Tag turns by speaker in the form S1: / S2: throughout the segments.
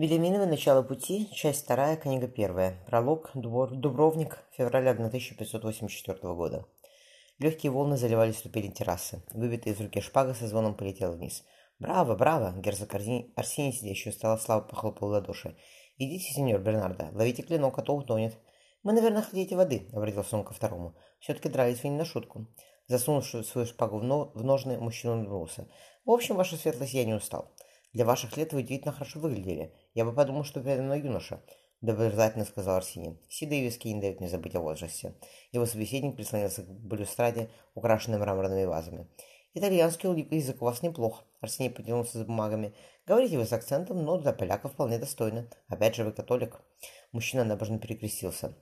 S1: Вильяминовы «Начало пути», часть вторая, книга первая. Пролог, Дубровник, февраль 1584 года. Легкие волны заливали ступени террасы. Выбитая из руки шпага со звоном полетела вниз. «Браво, браво!» Герцог Арсений, сидящий у стола, славы похлопал в ладоши. «Идите, сеньор Бернардо, ловите клинок, а то утонет». «Мы, наверное, хотите воды», — обратился он ко второму. «Все-таки дрались вы не на шутку». Засунув свою шпагу в ножны, мужчина улыбнулся. «В общем, ваша светлость, я не устал. Для ваших лет вы удивительно хорошо выглядели. Я бы подумал, что передо мной юноша. Доброжелательно сказал Арсений. Седые виски не дают мне забыть о возрасте. Его собеседник прислонился к балюстраде, украшенной мраморными вазами. Итальянский язык у вас неплох. Арсений потянулся за бумагами. Говорите вы с акцентом, но для поляков вполне достойно. Опять же, вы католик. Мужчина набожно перекрестился.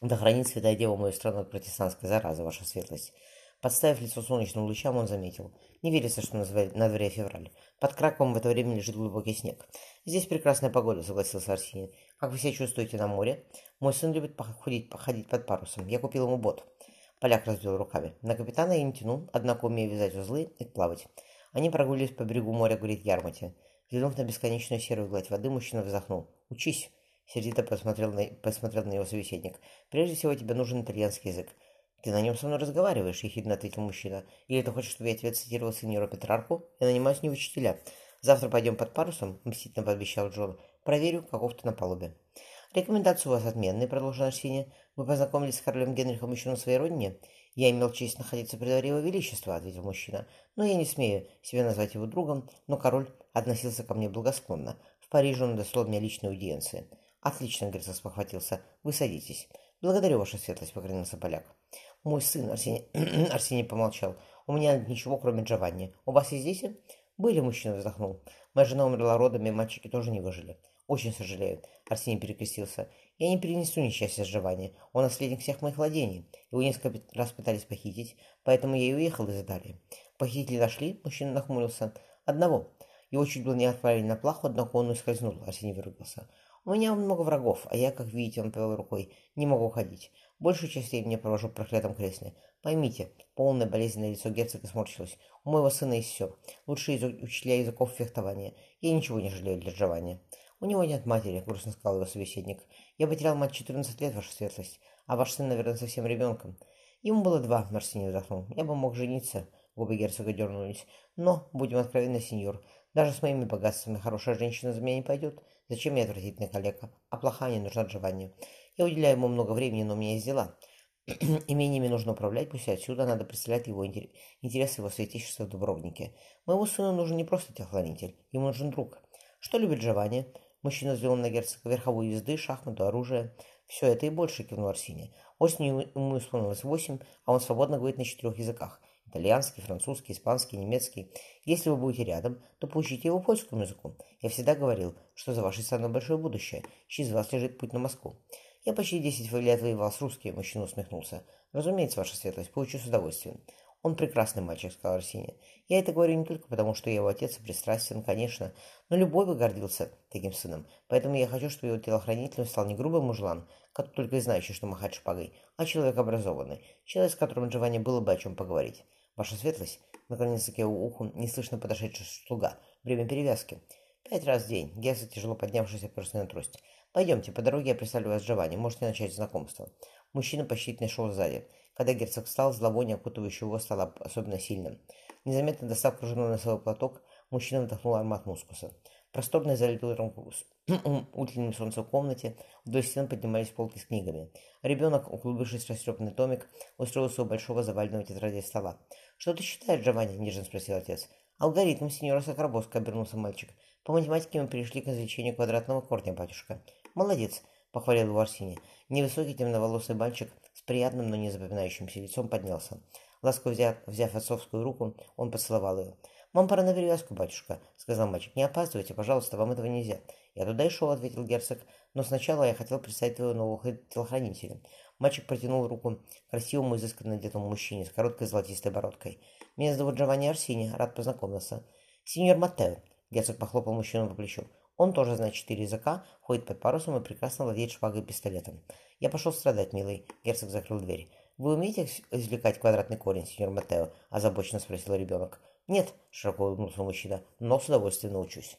S1: Да хранит святая дева мою страну от протестантской заразы, ваша светлость. Подставив лицо солнечным лучам, он заметил. Не верится, что на дворе февраль. Под Краковом в это время лежит глубокий снег. Здесь прекрасная погода, согласился Арсений. Как вы себя чувствуете на море? Мой сын любит походить, походить под парусом. Я купил ему бот. Поляк развел руками. На капитана я не тяну, однако умею вязать узлы и плавать. Они прогулились по берегу моря, говорит Ярмати. Взглянув на бесконечную серую гладь воды, мужчина вздохнул. «Учись!» Сердито посмотрел на, посмотрел на его собеседник. «Прежде всего тебе нужен итальянский язык. «Ты на нем со мной разговариваешь», — ехидно ответил мужчина. «Или ты хочешь, чтобы я тебе цитировал сеньора Петрарку? Я нанимаюсь не учителя. Завтра пойдем под парусом», — мстительно пообещал Джон. «Проверю, каков ты на палубе». «Рекомендации у вас отменные», — продолжил Арсений. «Вы познакомились с королем Генрихом еще на своей родине?» «Я имел честь находиться при дворе его величества», — ответил мужчина. «Но я не смею себя назвать его другом, но король относился ко мне благосклонно. В Париже он дослал мне личной аудиенции». «Отлично», — Герцог спохватился. «Вы садитесь». «Благодарю, ваша светлость», — поклонился поляк. Мой сын, Арсений, Арсений помолчал. У меня ничего, кроме Джованни. У вас есть дети? Были, мужчина вздохнул. Моя жена умерла родами, мальчики тоже не выжили. Очень сожалею. Арсений перекрестился. Я не перенесу несчастья с Джованни. Он наследник всех моих владений. Его несколько раз пытались похитить, поэтому я и уехал из Италии. Похитители нашли, мужчина нахмурился. Одного. Его чуть было не отправили на плаху, однако он ускользнул. Арсений выругался. У меня много врагов, а я, как видите, он повел рукой, не могу уходить. Большую часть времени провожу в проклятом кресле. Поймите, полное болезненное лицо герцога сморщилось. У моего сына есть все. Лучшие язык, учителя языков фехтования. Я ничего не жалею для Джованни. У него нет матери, грустно сказал его собеседник. Я потерял мать 14 лет, ваша светлость. А ваш сын, наверное, совсем ребенком. Ему было два, Марсини вздохнул. Я бы мог жениться. Губы герцога дернулись. Но, будем откровенны, сеньор, даже с моими богатствами хорошая женщина за меня не пойдет. Зачем мне отвратительный коллега? А плохая не нужна Джованни. Я уделяю ему много времени, но у меня есть дела. Имениями нужно управлять, пусть отсюда надо представлять его интересы его святейшества в Дубровнике. Моему сыну нужен не просто телохранитель, ему нужен друг. Что любит Джованни? Мужчина взял на герцога верховой езды, шахмату, оружие. Все это и больше, кивнул Арсений. Осенью ему исполнилось восемь, а он свободно говорит на четырех языках. Итальянский, французский, испанский, немецкий. Если вы будете рядом, то поучите его польскому языку. Я всегда говорил, что за вашей страной большое будущее. Через вас лежит путь на Москву. Я почти десять лет воевал с русскими, мужчина усмехнулся. Разумеется, ваша светлость, поучу с удовольствием. Он прекрасный мальчик, сказал Арсений. Я это говорю не только потому, что я его отец и пристрастен, конечно, но любой бы гордился таким сыном. Поэтому я хочу, чтобы его телохранителем стал не грубый мужлан, который только и знающий, что махать шпагой, а человек образованный, человек, с которым Джованни было бы о чем поговорить. Ваша светлость, наклонился к уху, неслышно подошедший слуга. Время перевязки. Пять раз в день. Гесса, тяжело поднявшись, оперся на трость. Пойдемте, по дороге я представлю вас Джованни, можете начать знакомство. Мужчина почтительно шел сзади. Когда герцог встал, зловоние, окутывающее его, стало особенно сильным. Незаметно достав кружевной носовой платок, мужчина вдохнул аромат мускуса. Просторной, залитой утром утренним солнцем комнате вдоль стен поднимались полки с книгами. Ребенок, углубившись в растрепанный томик, устроился у большого заваленного тетради стола. «Что ты считаешь, Джованни?» – нежно спросил отец. «Алгоритм сеньора Сокробоска», – обернулся мальчик. «По математике мы перешли к извлечению квадратного корня, батюшка». «Молодец», — похвалил его Арсений. Невысокий темноволосый мальчик с приятным, но не запоминающимся лицом поднялся. Ласково взяв, взяв отцовскую руку, он поцеловал ее. «Вам пора на перевязку, батюшка», — сказал мальчик. «Не опаздывайте, пожалуйста, вам этого нельзя». «Я туда и шел», — ответил герцог. «Но сначала я хотел представить твоего нового телохранителя». Мальчик протянул руку красивому, изысканно одетому мужчине с короткой золотистой бородкой. «Меня зовут Джованни Арсини, рад познакомиться». «Сеньор Маттео», — герцог похлопал мужчину по плечу. Он тоже знает четыре языка, ходит под парусом и прекрасно владеет шпагой и пистолетом. Я пошел страдать, милый. Герцог закрыл дверь. «Вы умеете извлекать квадратный корень, сеньор Матео?» – озабоченно спросил ребенок. «Нет», – широко улыбнулся мужчина, – «но с удовольствием научусь».